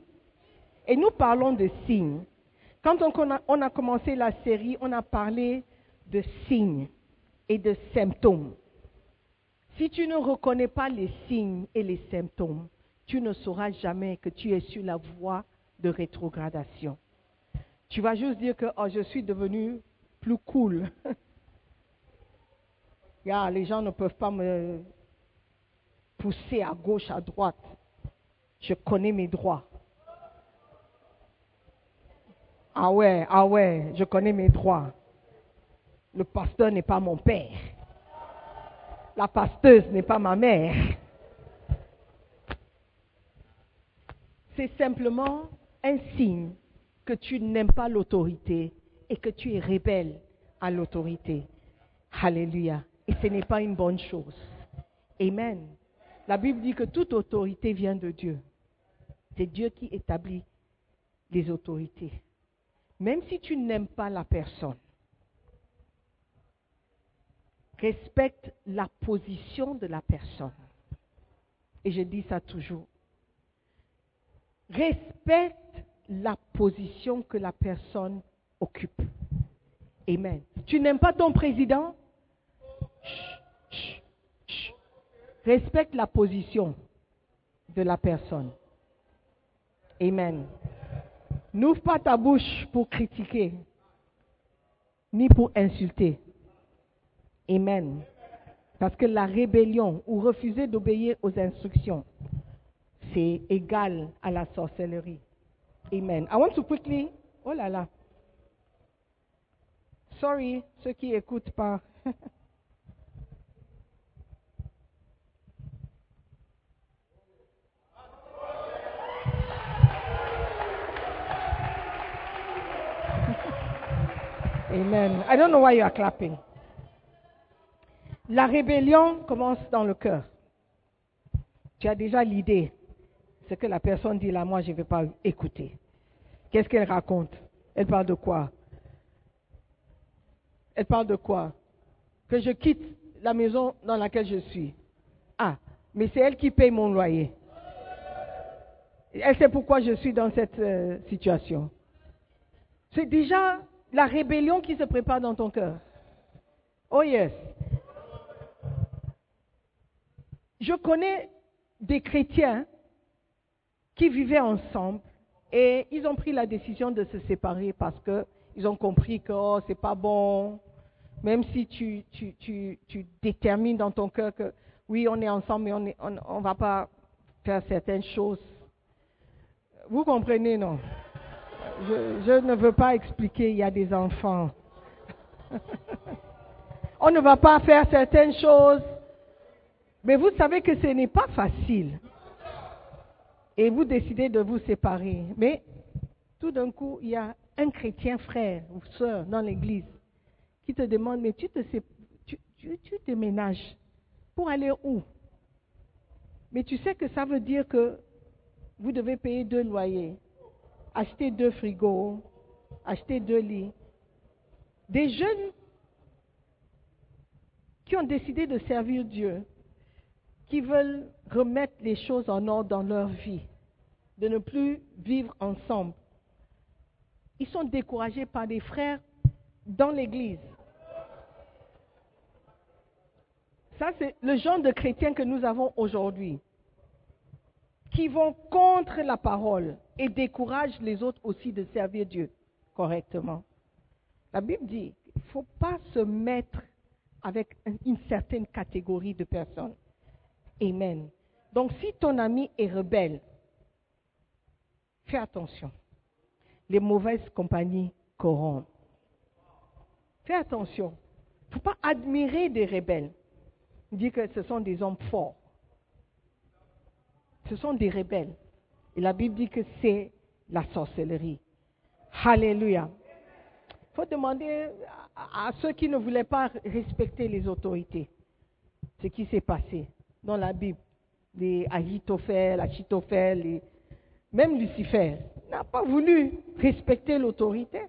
Et nous parlons de signes. Quand on a, commencé la série, on a parlé de signes et de symptômes. Si tu ne reconnais pas les signes et les symptômes, tu ne sauras jamais que tu es sur la voie de rétrogradation. Tu vas juste dire que oh, je suis devenu plus cool. Les gens ne peuvent pas me pousser à gauche, à droite. Je connais mes droits. Ah ouais, ah ouais, je connais mes droits. Le pasteur n'est pas mon père. La pasteuse n'est pas ma mère. C'est simplement un signe que tu n'aimes pas l'autorité et que tu es rebelle à l'autorité. Alléluia. Et ce n'est pas une bonne chose. Amen. La Bible dit que toute autorité vient de Dieu. C'est Dieu qui établit les autorités. Même si tu n'aimes pas la personne, respecte la position de la personne. Et je dis ça toujours. Respecte la position que la personne occupe. Amen. Tu n'aimes pas ton président? Respecte la position de la personne. Amen. N'ouvre pas ta bouche pour critiquer, ni pour insulter. Amen. Parce que la rébellion ou refuser d'obéir aux instructions, c'est égal à la sorcellerie. Amen. I want to quickly. Oh là là. Sorry, ceux qui écoutent pas. Amen. I don't know why you are clapping. La rébellion commence dans le cœur. Tu as déjà l'idée. Ce que la personne dit là, moi, je ne vais pas écouter. Qu'est-ce qu'elle raconte? Elle parle de quoi? Elle parle de quoi? Que je quitte la maison dans laquelle je suis. Ah, mais c'est elle qui paye mon loyer. Elle sait pourquoi je suis dans cette euh, situation. C'est déjà la rébellion qui se prépare dans ton cœur. Oh yes. Je connais des chrétiens qui vivaient ensemble et ils ont pris la décision de se séparer parce qu'ils ont compris que oh, c'est pas bon. Même si tu, tu, tu, tu, détermines dans ton cœur que oui, on est ensemble, mais on ne on, on va pas faire certaines choses. Vous comprenez, non? Je, je ne veux pas expliquer, il y a des enfants. on ne va pas faire certaines choses. Mais vous savez que ce n'est pas facile. Et vous décidez de vous séparer. Mais tout d'un coup, il y a un chrétien frère ou soeur dans l'église qui te demande, mais tu te tu, tu, tu déménages pour aller où? Mais tu sais que ça veut dire que vous devez payer deux loyers, acheter deux frigos, acheter deux lits. Des jeunes qui ont décidé de servir Dieu, qui veulent remettre les choses en ordre dans leur vie, de ne plus vivre ensemble. Ils sont découragés par des frères dans l'Église. Ça, c'est le genre de chrétiens que nous avons aujourd'hui, qui vont contre la parole et découragent les autres aussi de servir Dieu correctement. La Bible dit qu'il ne faut pas se mettre avec une certaine catégorie de personnes. Amen. Donc si ton ami est rebelle, fais attention. Les mauvaises compagnies corrompent. Fais attention. Il ne faut pas admirer des rebelles. Dire que ce sont des hommes forts. Ce sont des rebelles. Et la Bible dit que c'est la sorcellerie. Alléluia. Il faut demander à, ceux qui ne voulaient pas respecter les autorités ce qui s'est passé dans la Bible. Les Ahitophel, Achitophel, même Lucifer n'a pas voulu respecter l'autorité.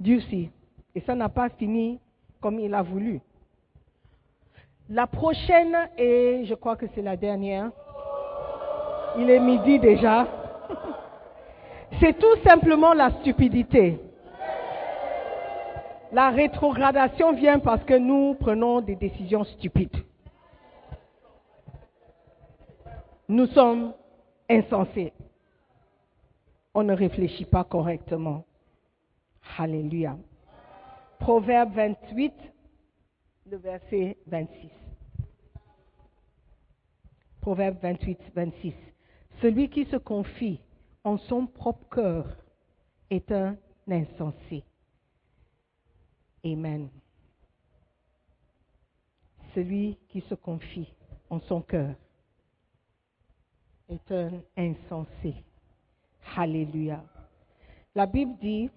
Dieu si. Et ça n'a pas fini comme il a voulu. La prochaine, et je crois que c'est la dernière, il est midi déjà. C'est tout simplement la stupidité. La rétrogradation vient parce que nous prenons des décisions stupides. Nous sommes insensés. On ne réfléchit pas correctement. Alléluia. Proverbe 28, le verset 26. Proverbe 28, 26. Celui qui se confie en son propre cœur est un insensé. Amen. Celui qui se confie en son cœur est un insensé. Alléluia. La Bible dit,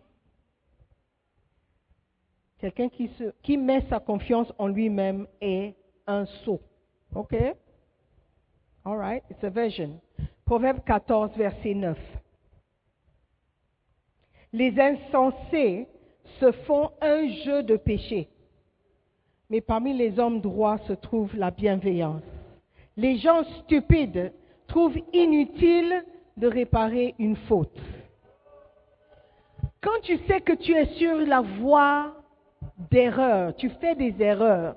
quelqu'un qui, met sa confiance en lui-même est un sot. OK? All right, it's a version. Proverbe 14, verset 9. Les insensés se font un jeu de péché, mais parmi les hommes droits se trouve la bienveillance. Les gens stupides trouvent inutile de réparer une faute. Quand tu sais que tu es sur la voie d'erreur, tu fais des erreurs,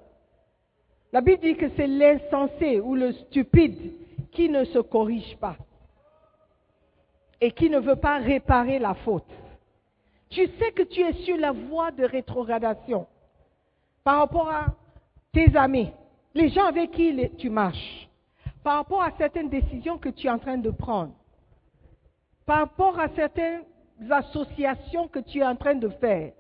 la Bible dit que c'est l'insensé ou le stupide qui ne se corrige pas et qui ne veut pas réparer la faute. Tu sais que tu es sur la voie de rétrogradation par rapport à tes amis, les gens avec qui tu marches, par rapport à certaines décisions que tu es en train de prendre, par rapport à certaines associations que tu es en train de faire.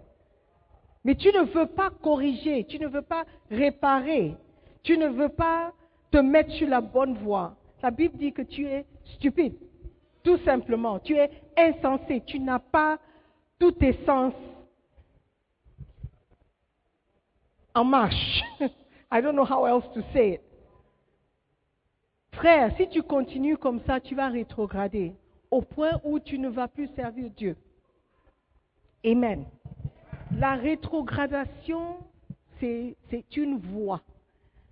Mais tu ne veux pas corriger, tu ne veux pas réparer, tu ne veux pas te mettre sur la bonne voie. La Bible dit que tu es stupide, tout simplement. Tu es insensé, tu n'as pas tous tes sens en marche. I don't know how else to say it. Frère, si tu continues comme ça, tu vas rétrograder au point où tu ne vas plus servir Dieu. Amen. La rétrogradation, c'est une voie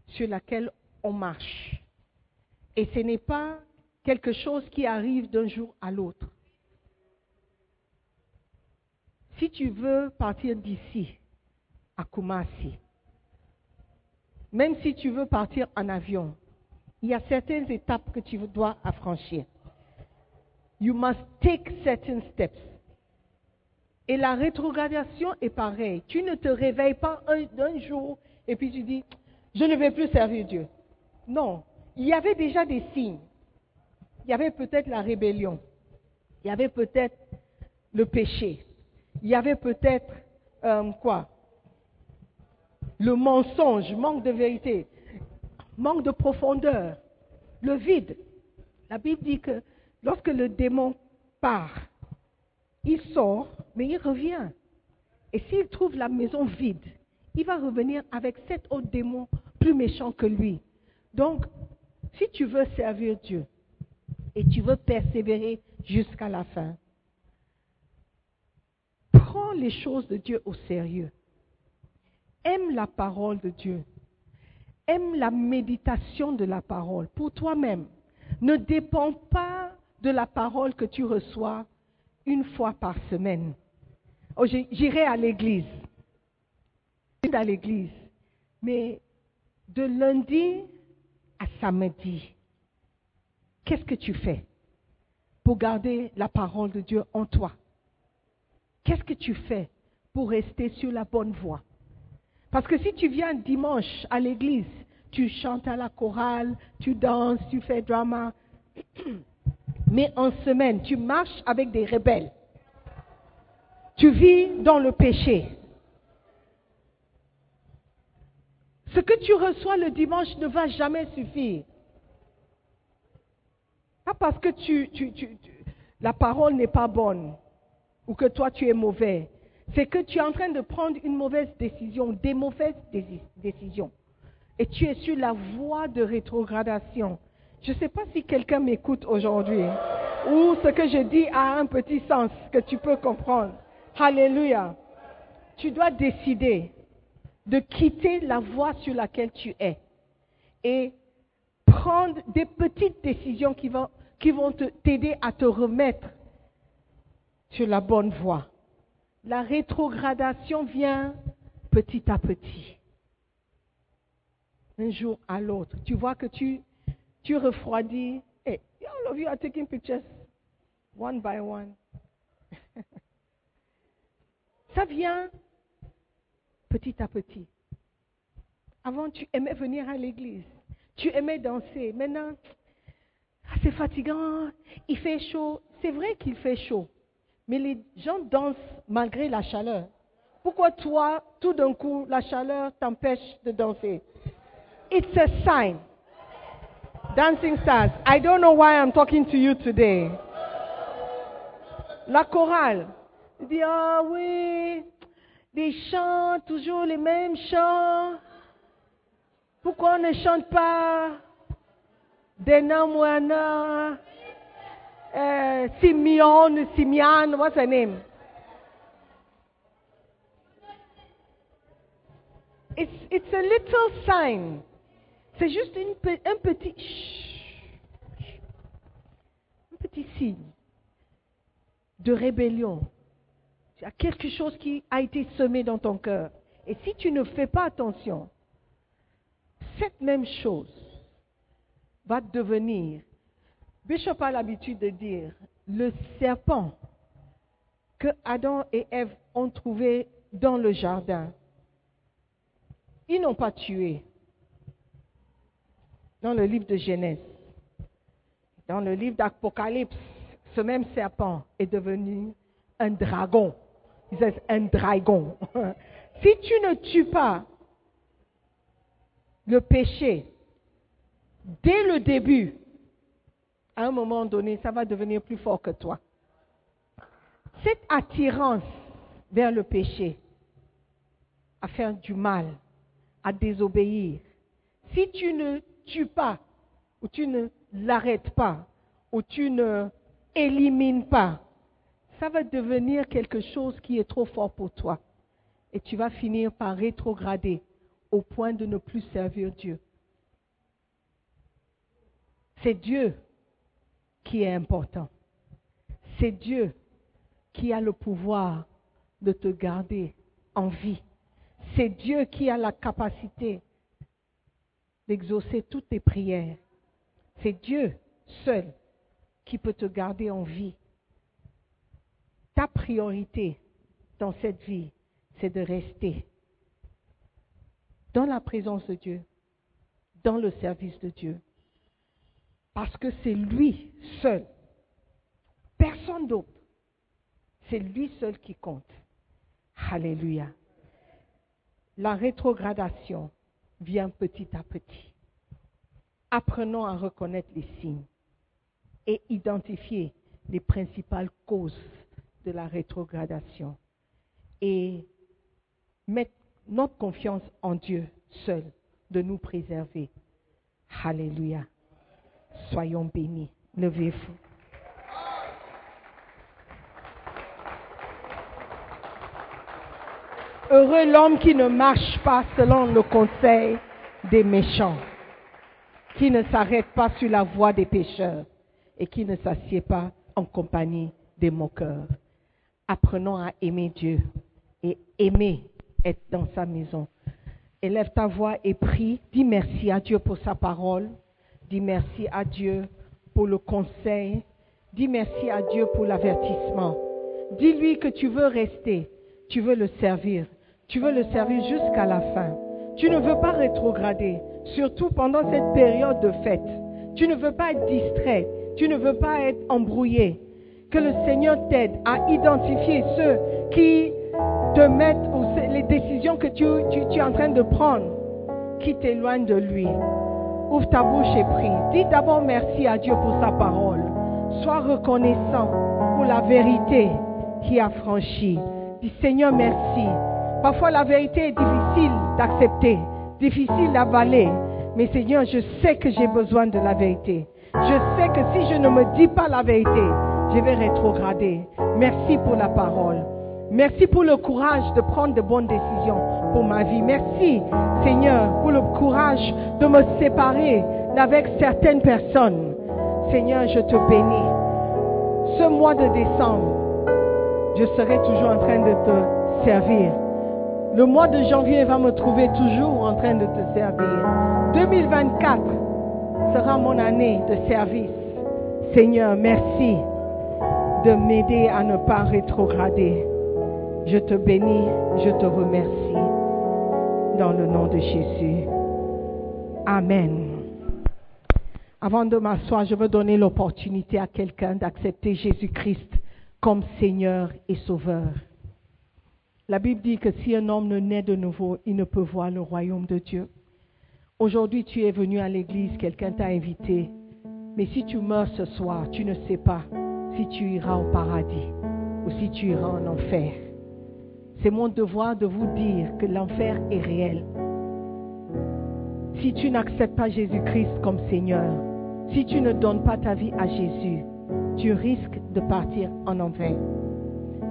sur laquelle on marche. Et ce n'est pas quelque chose qui arrive d'un jour à l'autre. Si tu veux partir d'ici à Kumasi, même si tu veux partir en avion, il y a certaines étapes que tu dois affranchir. You must take certain steps. Et la rétrogradation est pareille. Tu ne te réveilles pas un, d'un jour et puis tu dis, je ne vais plus servir Dieu. Non, il y avait déjà des signes. Il y avait peut-être la rébellion. Il y avait peut-être le péché. Il y avait peut-être euh, quoi? Le mensonge, manque de vérité, manque de profondeur, le vide. La Bible dit que lorsque le démon part, il sort, mais il revient. Et s'il trouve la maison vide, il va revenir avec sept autres démons plus méchants que lui. Donc, si tu veux servir Dieu et tu veux persévérer jusqu'à la fin, prends les choses de Dieu au sérieux. Aime la parole de Dieu. Aime la méditation de la parole pour toi-même. Ne dépends pas de la parole que tu reçois une fois par semaine. Oh, J'irai à l'église. à l'église. Mais de lundi à samedi, qu'est-ce que tu fais pour garder la parole de Dieu en toi? Qu'est-ce que tu fais pour rester sur la bonne voie? Parce que si tu viens dimanche à l'église, tu chantes à la chorale, tu danses, tu fais drama, mais en semaine, tu marches avec des rebelles. Tu vis dans le péché. Ce que tu reçois le dimanche ne va jamais suffire. Pas parce que tu, la parole n'est pas bonne ou que toi tu es mauvais. C'est que tu es en train de prendre une mauvaise décision, des mauvaises décisions. Et tu es sur la voie de rétrogradation. Je ne sais pas si quelqu'un m'écoute aujourd'hui ou ce que je dis a un petit sens que tu peux comprendre. Alléluia. Tu dois décider de quitter la voie sur laquelle tu es et prendre des petites décisions qui vont, qui vont t'aider à te remettre sur la bonne voie. La rétrogradation vient petit à petit, un jour à l'autre. Tu vois que tu, tu refroidis. Hey, all of you are taking pictures one by one. Ça vient petit à petit. Avant, tu aimais venir à l'église. Tu aimais danser. Maintenant, ah, c'est fatigant. Il fait chaud. C'est vrai qu'il fait chaud. Mais les gens dansent malgré la chaleur. Pourquoi toi, tout d'un coup, la chaleur t'empêche de danser? It's a sign. Dancing stars. I don't know why I'm talking to you today. La chorale. Dit, ah oui, des chants, toujours les mêmes chants. Pourquoi on ne chante pas Dena Moana, uh, Simeon, Simeon, what's her name? It's, it's a little sign. C'est juste un petit, un petit signe de rébellion. Il y a quelque chose qui a été semé dans ton cœur. Et si tu ne fais pas attention, cette même chose va devenir, Bishop a l'habitude de dire, le serpent que Adam et Ève ont trouvé dans le jardin. Ils n'ont pas tué. Dans le livre de Genèse, dans le livre d'Apocalypse, ce même serpent est devenu un dragon. Il dit un dragon. si tu ne tues pas le péché dès le début, à un moment donné, ça va devenir plus fort que toi. Cette attirance vers le péché, à faire du mal, à désobéir, si tu ne tues pas, ou tu ne l'arrêtes pas, ou tu ne élimines pas, ça va devenir quelque chose qui est trop fort pour toi. Et tu vas finir par rétrograder au point de ne plus servir Dieu. C'est Dieu qui est important. C'est Dieu qui a le pouvoir de te garder en vie. C'est Dieu qui a la capacité d'exaucer toutes tes prières. C'est Dieu seul qui peut te garder en vie. Ta priorité dans cette vie, c'est de rester dans la présence de Dieu, dans le service de Dieu. Parce que c'est lui seul, personne d'autre. C'est lui seul qui compte. Alléluia. La rétrogradation vient petit à petit. Apprenons à reconnaître les signes et identifier les principales causes de la rétrogradation et mettre notre confiance en Dieu seul de nous préserver. Alléluia. Soyons bénis. Levez-vous. Heureux l'homme qui ne marche pas selon le conseil des méchants, qui ne s'arrête pas sur la voie des pécheurs et qui ne s'assied pas en compagnie des moqueurs. Apprenons à aimer Dieu et aimer être dans sa maison. Élève ta voix et prie. Dis merci à Dieu pour sa parole. Dis merci à Dieu pour le conseil. Dis merci à Dieu pour l'avertissement. Dis-lui que tu veux rester. Tu veux le servir. Tu veux le servir jusqu'à la fin. Tu ne veux pas rétrograder, surtout pendant cette période de fête. Tu ne veux pas être distrait. Tu ne veux pas être embrouillé. Que le Seigneur t'aide à identifier ceux qui te mettent, les décisions que tu, es en train de prendre, qui t'éloignent de lui. Ouvre ta bouche et prie. Dis d'abord merci à Dieu pour sa parole. Sois reconnaissant pour la vérité qui a franchi. Dis Seigneur merci. Parfois la vérité est difficile d'accepter, difficile d'avaler. Mais Seigneur, je sais que j'ai besoin de la vérité. Je sais que si je ne me dis pas la vérité, je vais rétrograder. Merci pour la parole. Merci pour le courage de prendre de bonnes décisions pour ma vie. Merci, Seigneur, pour le courage de me séparer d'avec certaines personnes. Seigneur, je te bénis. Ce mois de décembre, je serai toujours en train de te servir. Le mois de janvier va me trouver toujours en train de te servir. 2024 sera mon année de service. Seigneur, merci de m'aider à ne pas rétrograder. Je te bénis, je te remercie. Dans le nom de Jésus. Amen. Avant de m'asseoir, je veux donner l'opportunité à quelqu'un d'accepter Jésus-Christ comme Seigneur et Sauveur. La Bible dit que si un homme ne naît de nouveau, il ne peut voir le royaume de Dieu. Aujourd'hui, tu es venu à l'église, quelqu'un t'a invité. Mais si tu meurs ce soir, tu ne sais pas si tu iras au paradis ou si tu iras en enfer. C'est mon devoir de vous dire que l'enfer est réel. Si tu n'acceptes pas Jésus-Christ comme Seigneur, si tu ne donnes pas ta vie à Jésus, tu risques de partir en enfer.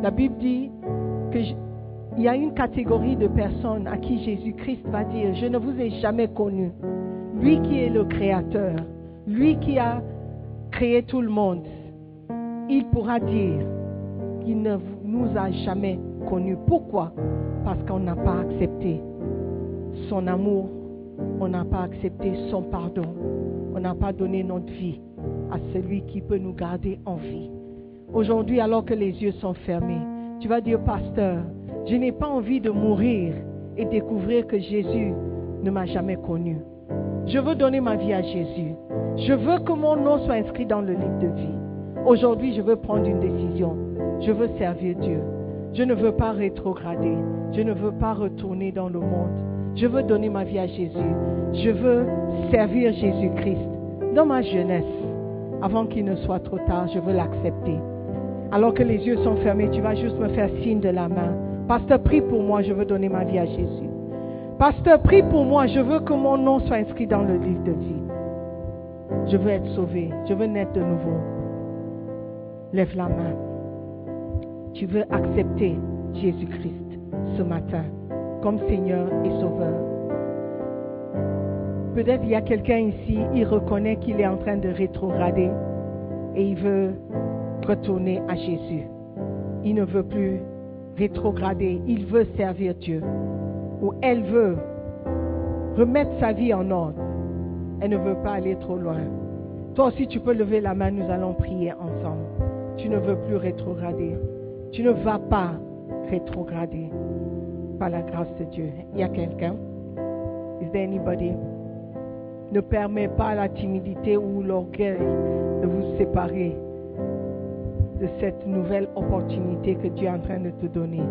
La Bible dit qu'il y a une catégorie de personnes à qui Jésus-Christ va dire, je ne vous ai jamais connu. Lui qui est le Créateur, lui qui a créé tout le monde, il pourra dire qu'il ne nous a jamais connus. Pourquoi? Parce qu'on n'a pas accepté son amour, on n'a pas accepté son pardon, on n'a pas donné notre vie à celui qui peut nous garder en vie. Aujourd'hui, alors que les yeux sont fermés, tu vas dire, pasteur, je n'ai pas envie de mourir et découvrir que Jésus ne m'a jamais connu. Je veux donner ma vie à Jésus. Je veux que mon nom soit inscrit dans le livre de vie. Aujourd'hui, je veux prendre une décision. Je veux servir Dieu. Je ne veux pas rétrograder. Je ne veux pas retourner dans le monde. Je veux donner ma vie à Jésus. Je veux servir Jésus-Christ dans ma jeunesse. Avant qu'il ne soit trop tard, je veux l'accepter. Alors que les yeux sont fermés, tu vas juste me faire signe de la main. Pasteur, prie pour moi, je veux donner ma vie à Jésus. Pasteur, prie pour moi, je veux que mon nom soit inscrit dans le livre de vie. Je veux être sauvé, je veux naître de nouveau. Lève la main. Tu veux accepter Jésus-Christ ce matin comme Seigneur et Sauveur. Peut-être il y a quelqu'un ici, il reconnaît qu'il est en train de rétrograder et il veut retourner à Jésus. Il ne veut plus rétrograder, il veut servir Dieu. Ou elle veut remettre sa vie en ordre. Elle ne veut pas aller trop loin. Toi aussi, tu peux lever la main, nous allons prier ensemble. Tu ne veux plus rétrograder. Tu ne vas pas rétrograder par la grâce de Dieu. Il y a quelqu'un? Is there anybody? Ne permets pas la timidité ou l'orgueil de vous séparer de cette nouvelle opportunité que Dieu est en train de te donner.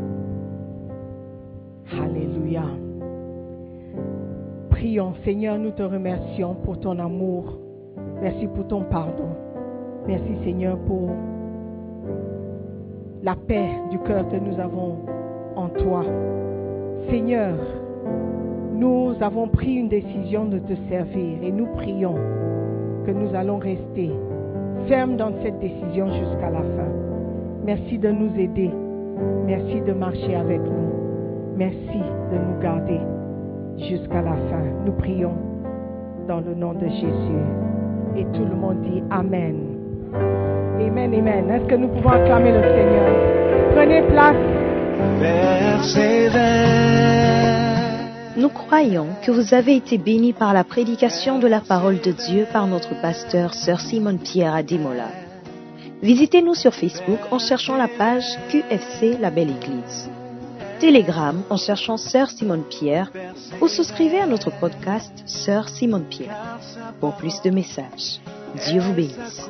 Alléluia. Prions, Seigneur, nous te remercions pour ton amour. Merci pour ton pardon. Merci, Seigneur, pour la paix du cœur que nous avons en toi. Seigneur, nous avons pris une décision de te servir et nous prions que nous allons rester fermes dans cette décision jusqu'à la fin. Merci de nous aider. Merci de marcher avec nous. Merci de nous garder jusqu'à la fin. Nous prions dans le nom de Jésus. Et tout le monde dit Amen. Amen, Amen. Est-ce que nous pouvons acclamer le Seigneur? Prenez place. Verset 20. Nous croyons que vous avez été bénis par la prédication de la parole de Dieu par notre pasteur Sœur Simone Pierre Ademola. Visitez-nous sur Facebook en cherchant la page QFC La Belle Église. Telegram en cherchant Sœur Simone Pierre ou souscrivez à notre podcast Sœur Simone Pierre pour plus de messages. Dieu vous bénisse.